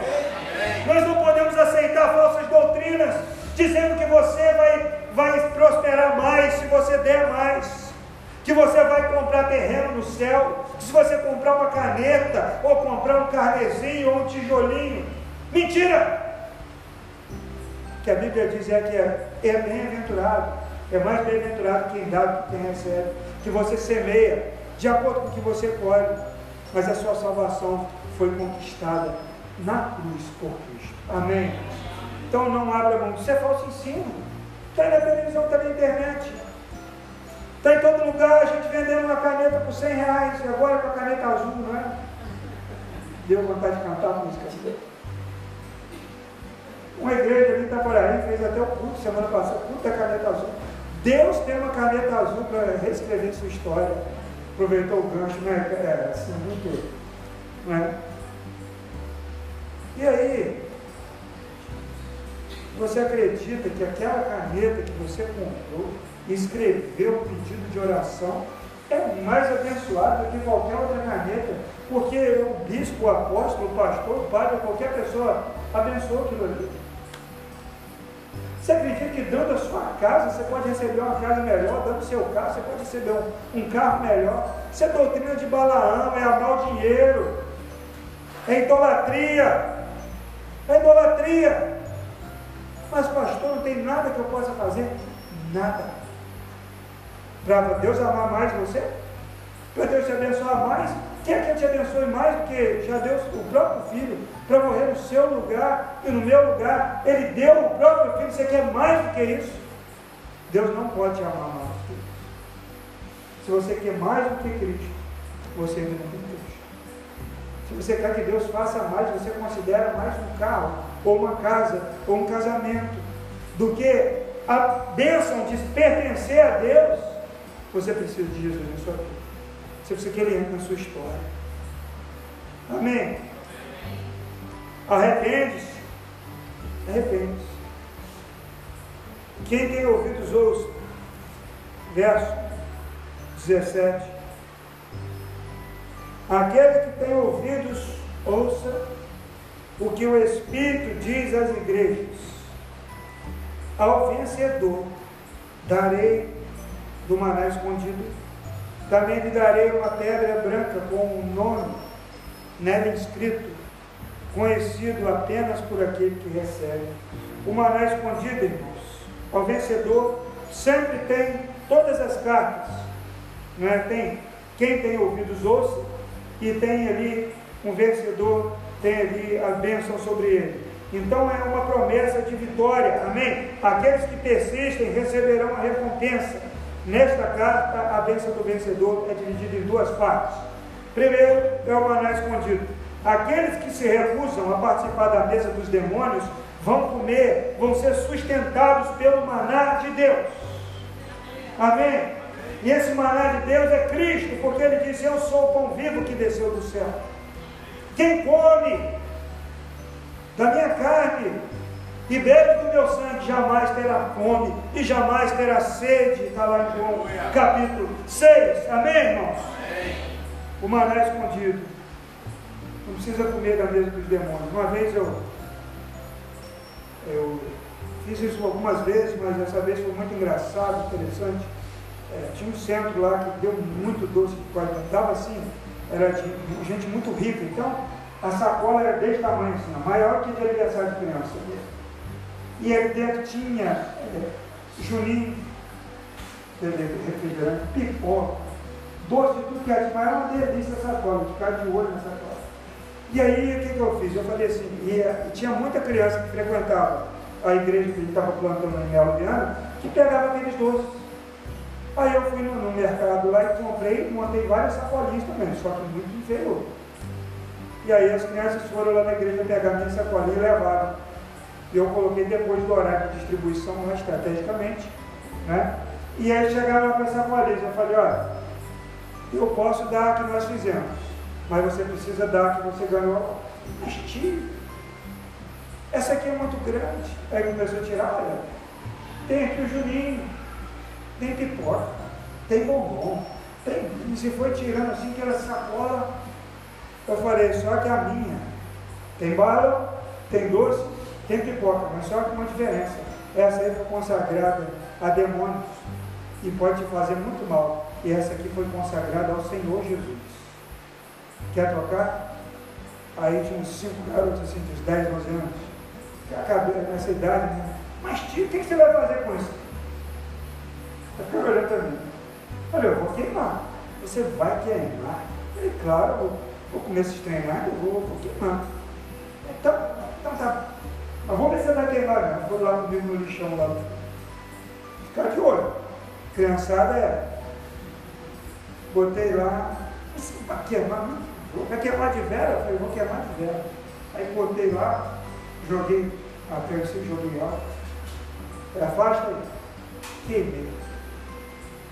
Nós não podemos aceitar falsas doutrinas dizendo que você vai, vai prosperar mais se você der mais. Que você vai comprar terreno no céu, se você comprar uma caneta, ou comprar um carnezinho, ou um tijolinho. Mentira! que a Bíblia diz é que é, é bem-aventurado, é mais bem-aventurado quem dá do que quem recebe, que você semeia de acordo com o que você pode, mas a sua salvação foi conquistada na cruz por Cristo. Amém? Então não abra mão, isso é falso ensino. Está na televisão, está na internet. Está em todo lugar, a gente vendendo uma caneta por 100 reais, agora com a caneta azul, não é? Deu vontade de cantar a música. Uma igreja ali em Itaboraí fez até o culto semana passada, culto da caneta azul. Deus tem uma caneta azul para reescrever sua história. Aproveitou o gancho, né? É, assim, muito. Né? E aí, você acredita que aquela caneta que você comprou e escreveu o pedido de oração é mais abençoado do que qualquer outra caneta, porque o bispo, o apóstolo, o pastor, o padre, qualquer pessoa abençoou aquilo ali. Você acredita que dando a sua casa, você pode receber uma casa melhor, dando o seu carro, você pode receber um, um carro melhor? Isso é doutrina de Balaão, é amar o dinheiro, é idolatria, é idolatria. Mas pastor, não tem nada que eu possa fazer? Nada. Para Deus amar mais você? Para Deus te abençoar mais? Quer que eu te abençoe mais do que já deu o próprio filho para morrer no seu lugar e no meu lugar? Ele deu o próprio filho, você quer mais do que isso? Deus não pode te amar mais do que Se você quer mais do que Cristo, você ainda não tem Deus. Se você quer que Deus faça mais, você considera mais um carro, ou uma casa, ou um casamento, do que a bênção de pertencer a Deus, você precisa de Jesus na sua vida. Você precisa que Ele entre na sua história. Amém? Arrepende-se. Arrepende-se. Quem tem ouvidos, ouça. Verso 17. Aquele que tem ouvidos, ouça o que o Espírito diz às igrejas. Ao vencedor darei do maná escondido, também lhe darei uma pedra branca com um nome nela inscrito, conhecido apenas por aquele que recebe. O maná escondido, irmãos, ao vencedor sempre tem todas as cartas, não é? Tem quem tem ouvidos ouça e tem ali um vencedor, tem ali a bênção sobre ele. Então é uma promessa de vitória, amém? Aqueles que persistem receberão a recompensa. Nesta carta, a bênção do vencedor é dividida em duas partes. Primeiro é o maná escondido. Aqueles que se recusam a participar da mesa dos demônios vão comer, vão ser sustentados pelo maná de Deus. Amém? E esse maná de Deus é Cristo, porque ele disse: Eu sou o pão vivo que desceu do céu. Quem come da minha carne e bebe do meu sangue jamais terá fome e jamais terá sede. Está lá em João capítulo 6. Amém, irmãos? Amém. O maná escondido. Não precisa comer da mesa dos demônios. Uma vez eu, eu fiz isso algumas vezes, mas dessa vez foi muito engraçado, interessante. É, tinha um centro lá que deu muito doce de qualidade. Dava assim, era de gente muito rica. Então, a sacola era desse tamanho assim, maior que de aniversário de criança. E dentro tinha é, juninho, refrigerante, pipoca, doce tudo que era, mas era uma delícia essa sacola, ficar de olho nessa sacola. E aí o que, que eu fiz? Eu falei assim, e, e tinha muita criança que frequentava a igreja que ele estava plantando em Melo Viana, que pegava aqueles doces. Aí eu fui no, no mercado lá e comprei, montei várias sacolinhas também, só que muito inferior. E aí as crianças foram lá na igreja pegar minha sacolinha e levaram. E eu coloquei depois do horário de distribuição lá estrategicamente. Né? E aí chegaram com essa sacolinha. Eu falei, olha, eu posso dar a que nós fizemos, mas você precisa dar a que você ganhou. Mas essa aqui é muito grande. Aí começou a tirar, olha, tem aqui o Juninho, tem pipoca, tem bombom, tem. E se foi tirando assim aquela sacola eu falei, só que a minha tem bala, tem doce, tem pipoca, mas só que uma diferença. Essa aí foi consagrada a demônios e pode te fazer muito mal. E essa aqui foi consagrada ao Senhor Jesus. Quer trocar? Aí tinha uns cinco garotos assim, de uns 10, 11 anos, que acabei nessa idade, né? Mas tio, o que você vai fazer com isso? Fiquei olhando para mim. Falei, eu vou queimar. Você vai queimar? Falei, claro, vou vou comer esses treinados, eu vou, vou queimar. Então. Mas vamos ver se vai né? Vou lá comigo no lixão lá. Ficar de olho. Criançada é. Botei lá, assim, para queimar, vai queimar de vela? Eu falei, vou queimar de vela. Aí botei lá, joguei a terceira, joguei lá. Afasta aí. Queimei.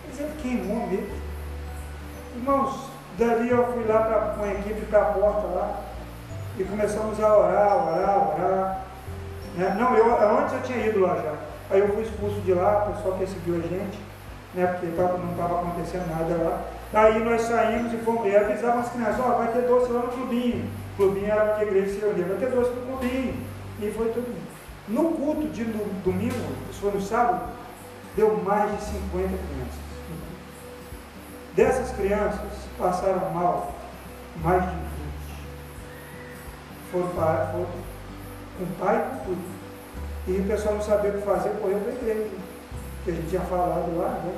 Mas ele queimou mesmo. Irmãos, Dali eu fui lá pra, com a equipe para a porta lá e começamos a orar, orar, orar. Né? Não, eu, antes eu tinha ido lá já. Aí eu fui expulso de lá, o pessoal perseguiu a gente, né? porque tava, não estava acontecendo nada lá. Daí nós saímos e fomos e avisávamos as crianças, ó, oh, vai ter doce lá no clubinho. O clubinho era onde a igreja se reunia, vai ter doce no clubinho. E foi tudo. No culto de domingo, isso foi no sábado, deu mais de 50 crianças. Dessas crianças, passaram mal mais de 20. Foram, para, foram com o pai com tudo. E o pessoal não sabia o que fazer, correu para a igreja, que a gente tinha falado lá, né?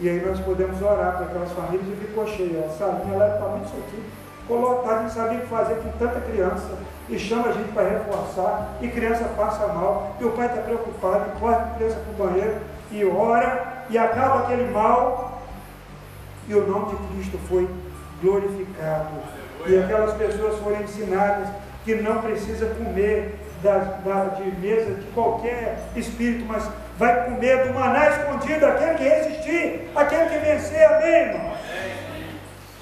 E aí nós podemos orar para aquelas famílias e ficou cheio. A salinha lá para muito isso aqui. Colocado, não sabia o que fazer com tanta criança. E chama a gente para reforçar. E criança passa mal. E o pai está preocupado. E corre a criança para o banheiro. E ora. E acaba aquele mal e o nome de Cristo foi glorificado. E aquelas pessoas foram ensinadas que não precisa comer da, da, de mesa de qualquer espírito, mas vai comer do maná escondido, aquele que resistir, aquele que vencer, amém, irmão?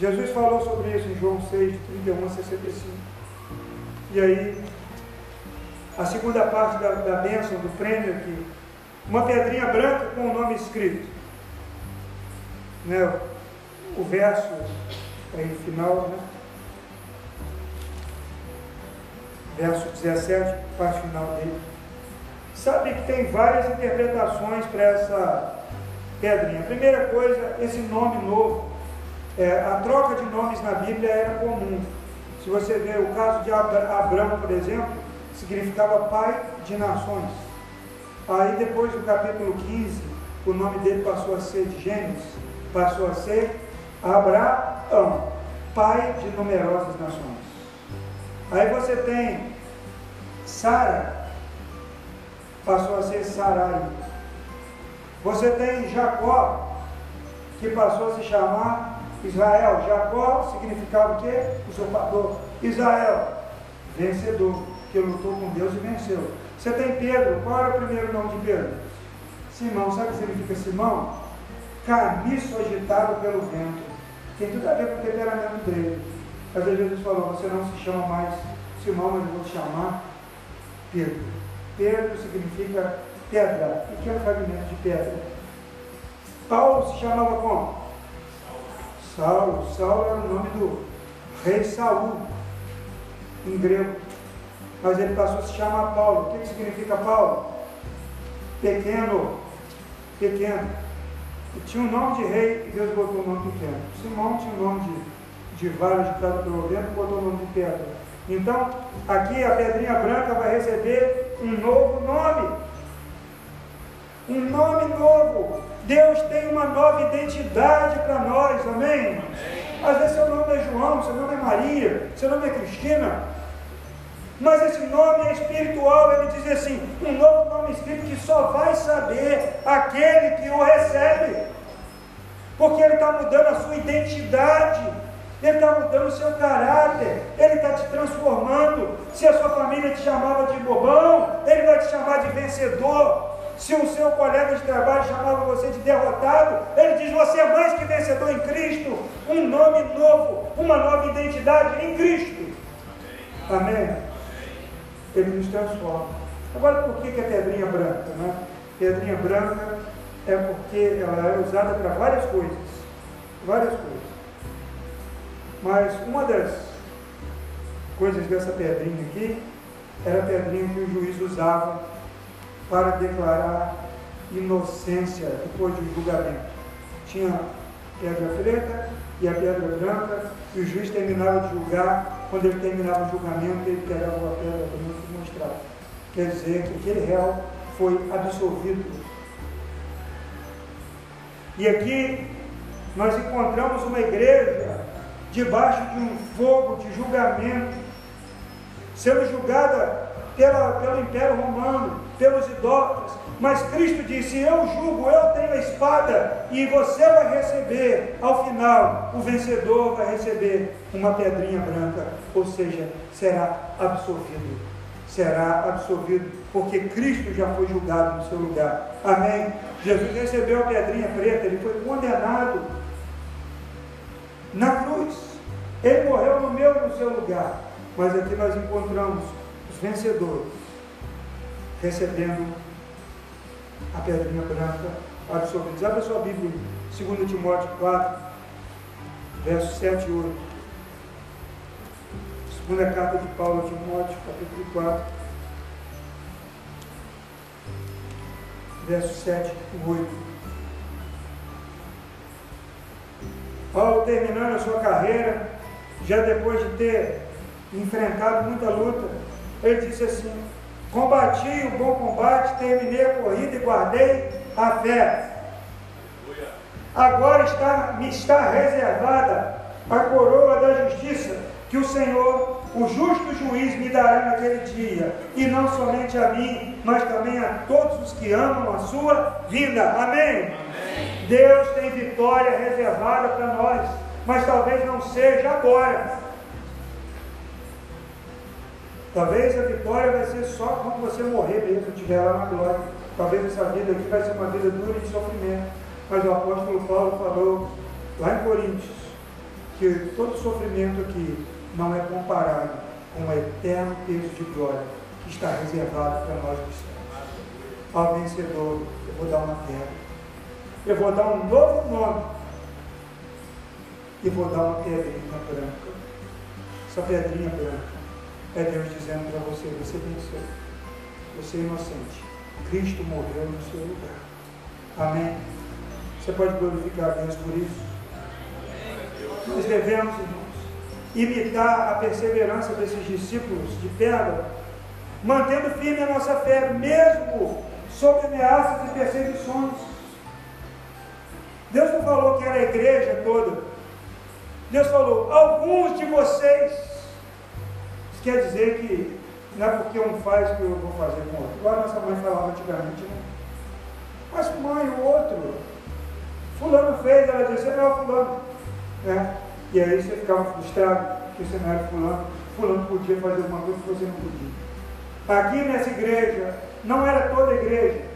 Jesus falou sobre isso em João 6, de 31 a 65. E aí, a segunda parte da, da bênção, do prêmio aqui, uma pedrinha branca com o nome escrito. Né? O verso aí, final, né? Verso 17, parte final dele. Sabe que tem várias interpretações para essa pedrinha. Primeira coisa, esse nome novo. É, a troca de nomes na Bíblia era comum. Se você ver o caso de Abraão, por exemplo, significava pai de nações. Aí depois do capítulo 15, o nome dele passou a ser de Gênesis, passou a ser Abraão, pai de numerosas nações. Aí você tem Sara, passou a ser Sarai. Você tem Jacó, que passou a se chamar Israel. Jacó significava o quê? Usurpador. Israel, vencedor, que lutou com Deus e venceu. Você tem Pedro, qual era o primeiro nome de Pedro? Simão, sabe o que significa Simão? Camiço agitado pelo vento. Tem tudo a ver com o temperamento dele. Vezes Jesus falou, você não se chama mais Simão, mas eu vou te chamar Pedro. Pedro significa pedra, pequeno fragmento de pedra. Paulo se chamava como? Saulo. Saulo era o nome do rei Saul, em grego. Mas ele passou a se chamar Paulo. O que, que significa Paulo? Pequeno. Pequeno. E tinha um nome de rei e Deus botou o nome pequeno. Simão tinha o nome de, de vale agitado pelo vento e botou o nome de pedra. Então, aqui a pedrinha branca vai receber um novo nome. Um nome novo. Deus tem uma nova identidade para nós, amém? Às vezes seu nome é João, seu nome é Maria, seu nome é Cristina. Mas esse nome é espiritual, ele diz assim: um novo nome escrito que só vai saber aquele que o recebe, porque ele está mudando a sua identidade. Ele está mudando o seu caráter, Ele está te transformando. Se a sua família te chamava de bobão, Ele vai te chamar de vencedor. Se o seu colega de trabalho chamava você de derrotado, Ele diz: Você é mais que vencedor em Cristo. Um nome novo, uma nova identidade em Cristo. Amém? Ele nos transforma. Agora, por que, que é pedrinha branca? Né? Pedrinha branca é porque ela é usada para várias coisas. Várias coisas. Mas uma das coisas dessa pedrinha aqui era a pedrinha que o juiz usava para declarar inocência depois do julgamento. Tinha pedra preta e a pedra branca, e o juiz terminava de julgar, quando ele terminava o julgamento, ele pegava a pedra branca e mostrava. Quer dizer que aquele réu foi absolvido. E aqui nós encontramos uma igreja debaixo de um fogo de julgamento, sendo julgada pela, pelo Império Romano, pelos idólatras. Mas Cristo disse: Eu julgo, eu tenho a espada, e você vai receber, ao final, o vencedor vai receber uma pedrinha branca, ou seja, será absolvido. Será absolvido, porque Cristo já foi julgado no seu lugar. Amém? Jesus recebeu a pedrinha preta, ele foi condenado na cruz. Ele morreu no meu no seu lugar. Mas aqui nós encontramos os vencedores recebendo a pedrinha branca absolvidos. Abra sua Bíblia, 2 Timóteo 4, versos 7 e 8. Segunda carta de Paulo a Timóteo, capítulo 4, versos 7 e 8. Paulo terminando a sua carreira, já depois de ter enfrentado muita luta, ele disse assim: Combati o bom combate, terminei a corrida e guardei a fé. Agora está, me está reservada a coroa da justiça que o Senhor, o justo juiz, me dará naquele dia, e não somente a mim, mas também a todos os que amam a sua vida. Amém. Deus tem vitória reservada para nós, mas talvez não seja agora. Talvez a vitória vai ser só quando você morrer mesmo, estiver lá na glória. Talvez essa vida aqui vai ser uma vida dura de sofrimento. Mas o apóstolo Paulo falou lá em Coríntios que todo sofrimento aqui não é comparado com o eterno peso de glória que está reservado para nós cristãos. Ao vencedor, eu vou dar uma terra. Eu vou dar um novo nome. E vou dar uma pedrinha branca. Essa pedrinha branca é Deus dizendo para você: você venceu. Você é inocente. Cristo morreu no seu lugar. Amém? Você pode glorificar a Deus por isso? Nós devemos, irmãos, imitar a perseverança desses discípulos de pedra, mantendo firme a nossa fé, mesmo sob ameaças e perseguições. Deus não falou que era a igreja toda. Deus falou, alguns de vocês. Isso quer dizer que não é porque um faz que eu vou fazer com o outro. Igual nossa mãe falava antigamente, né? Mas mãe, o outro. Fulano fez, ela dizia, não é fulano. Né? E aí você ficava frustrado, que você não era fulano. Fulano podia fazer uma coisa que você não podia. Aqui nessa igreja, não era toda a igreja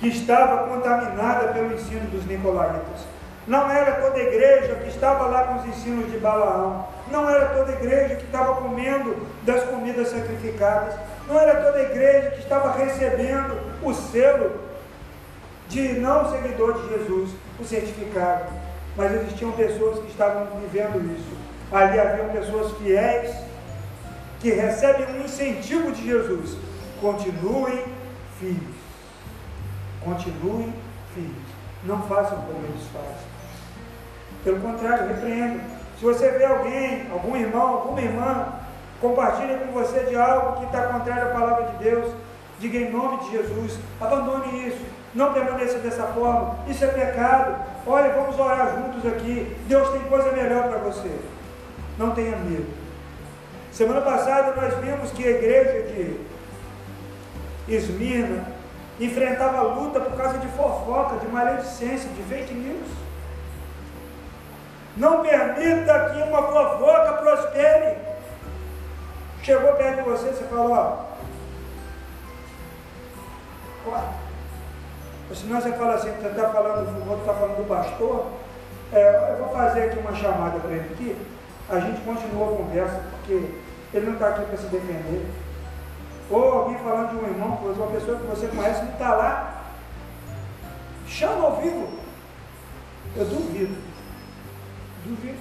que estava contaminada pelo ensino dos Nicolaitas. Não era toda a igreja que estava lá com os ensinos de Balaão. Não era toda a igreja que estava comendo das comidas sacrificadas. Não era toda a igreja que estava recebendo o selo de não seguidor de Jesus, o certificado. Mas existiam pessoas que estavam vivendo isso. Ali haviam pessoas fiéis que recebem um incentivo de Jesus. Continuem filhos. Continuem filhos. Não façam como eles fazem. Pelo contrário, repreendam. Se você vê alguém, algum irmão, alguma irmã, compartilha com você de algo que está contrário à palavra de Deus, diga em nome de Jesus, abandone isso, não permaneça dessa forma, isso é pecado. Olha, vamos orar juntos aqui. Deus tem coisa melhor para você. Não tenha medo. Semana passada nós vimos que a igreja de Esmirna enfrentava luta por causa de fofoca, de maledicência, de fake news. Não permita que uma fofoca prospere. Chegou perto de você, você falou, ó. Senão você fala assim, você está falando, o outro está falando do pastor. É, eu vou fazer aqui uma chamada para ele aqui. A gente continua a conversa, porque ele não está aqui para se defender. Ou alguém falando de um irmão, uma pessoa que você conhece, não está lá. Chama ao vivo. Eu duvido. Duvido.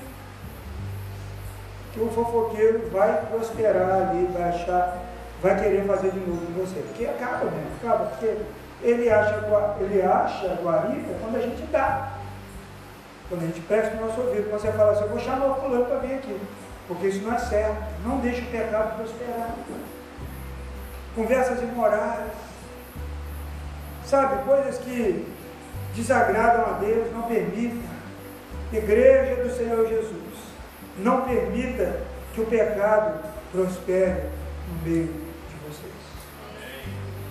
Que o fofoqueiro vai prosperar ali, vai achar, vai querer fazer de novo com você. Porque acaba mesmo, acaba, porque ele acha, ele acha guarida quando a gente dá. Quando a gente presta o nosso ouvido, quando você fala assim, eu vou chamar o fulano para vir aqui. Porque isso não é certo. Não deixe o pecado prosperar. Conversas imorais. Sabe, coisas que desagradam a Deus, não permita. Igreja do Senhor Jesus, não permita que o pecado prospere no meio de vocês.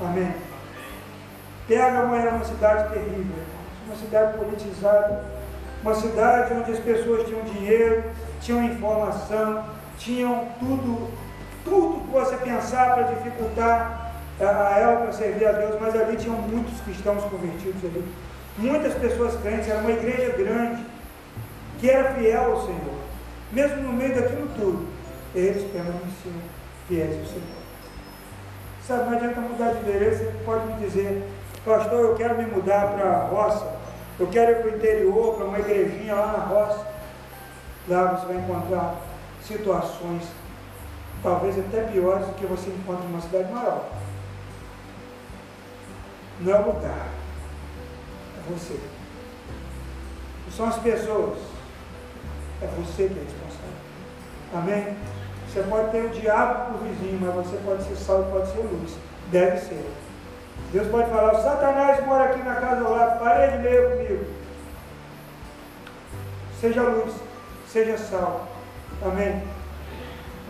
Amém. Pérgamo era uma cidade terrível, uma cidade politizada, uma cidade onde as pessoas tinham dinheiro, tinham informação, tinham tudo, tudo que você pensar para dificultar a ela para servir a Deus, mas ali tinham muitos cristãos convertidos ali, muitas pessoas crentes, era uma igreja grande, que era fiel ao Senhor, mesmo no meio daquilo tudo, eles permaneciam fiéis ao Senhor. Sabe, não adianta mudar de endereço, você pode me dizer, pastor, eu quero me mudar para a roça, eu quero ir para o interior, para uma igrejinha lá na roça. Lá você vai encontrar situações, talvez até piores do que você encontra em uma cidade maior. Não é o lugar, é você. Não são as pessoas, é você que é responsável. Amém? Você pode ter o diabo por vizinho, mas você pode ser sal e pode ser luz. Deve ser. Deus pode falar, o Satanás mora aqui na casa ao lado, parede meio comigo. Seja luz, seja sal. Amém?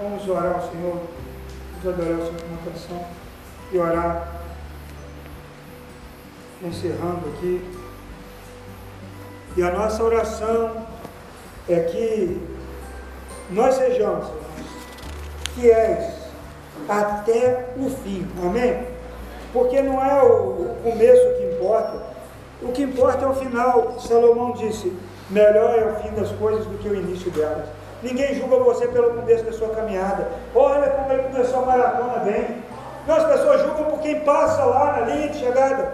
Vamos orar ao Senhor, vamos adorar o Senhor com uma canção e orar. encerrando aqui. E a nossa oração é que nós sejamos fiéis até o fim. Amém? Porque não é o começo que importa. O que importa é o final. Salomão disse: melhor é o fim das coisas do que o início delas. Ninguém julga você pelo começo da sua caminhada. Olha como ele começou a maratona bem. Não, as pessoas julgam por quem passa lá na linha de chegada.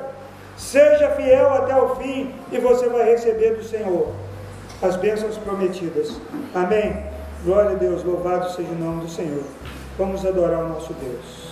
Seja fiel até o fim e você vai receber do Senhor as bênçãos prometidas. Amém? Glória a Deus, louvado seja o nome do Senhor. Vamos adorar o nosso Deus.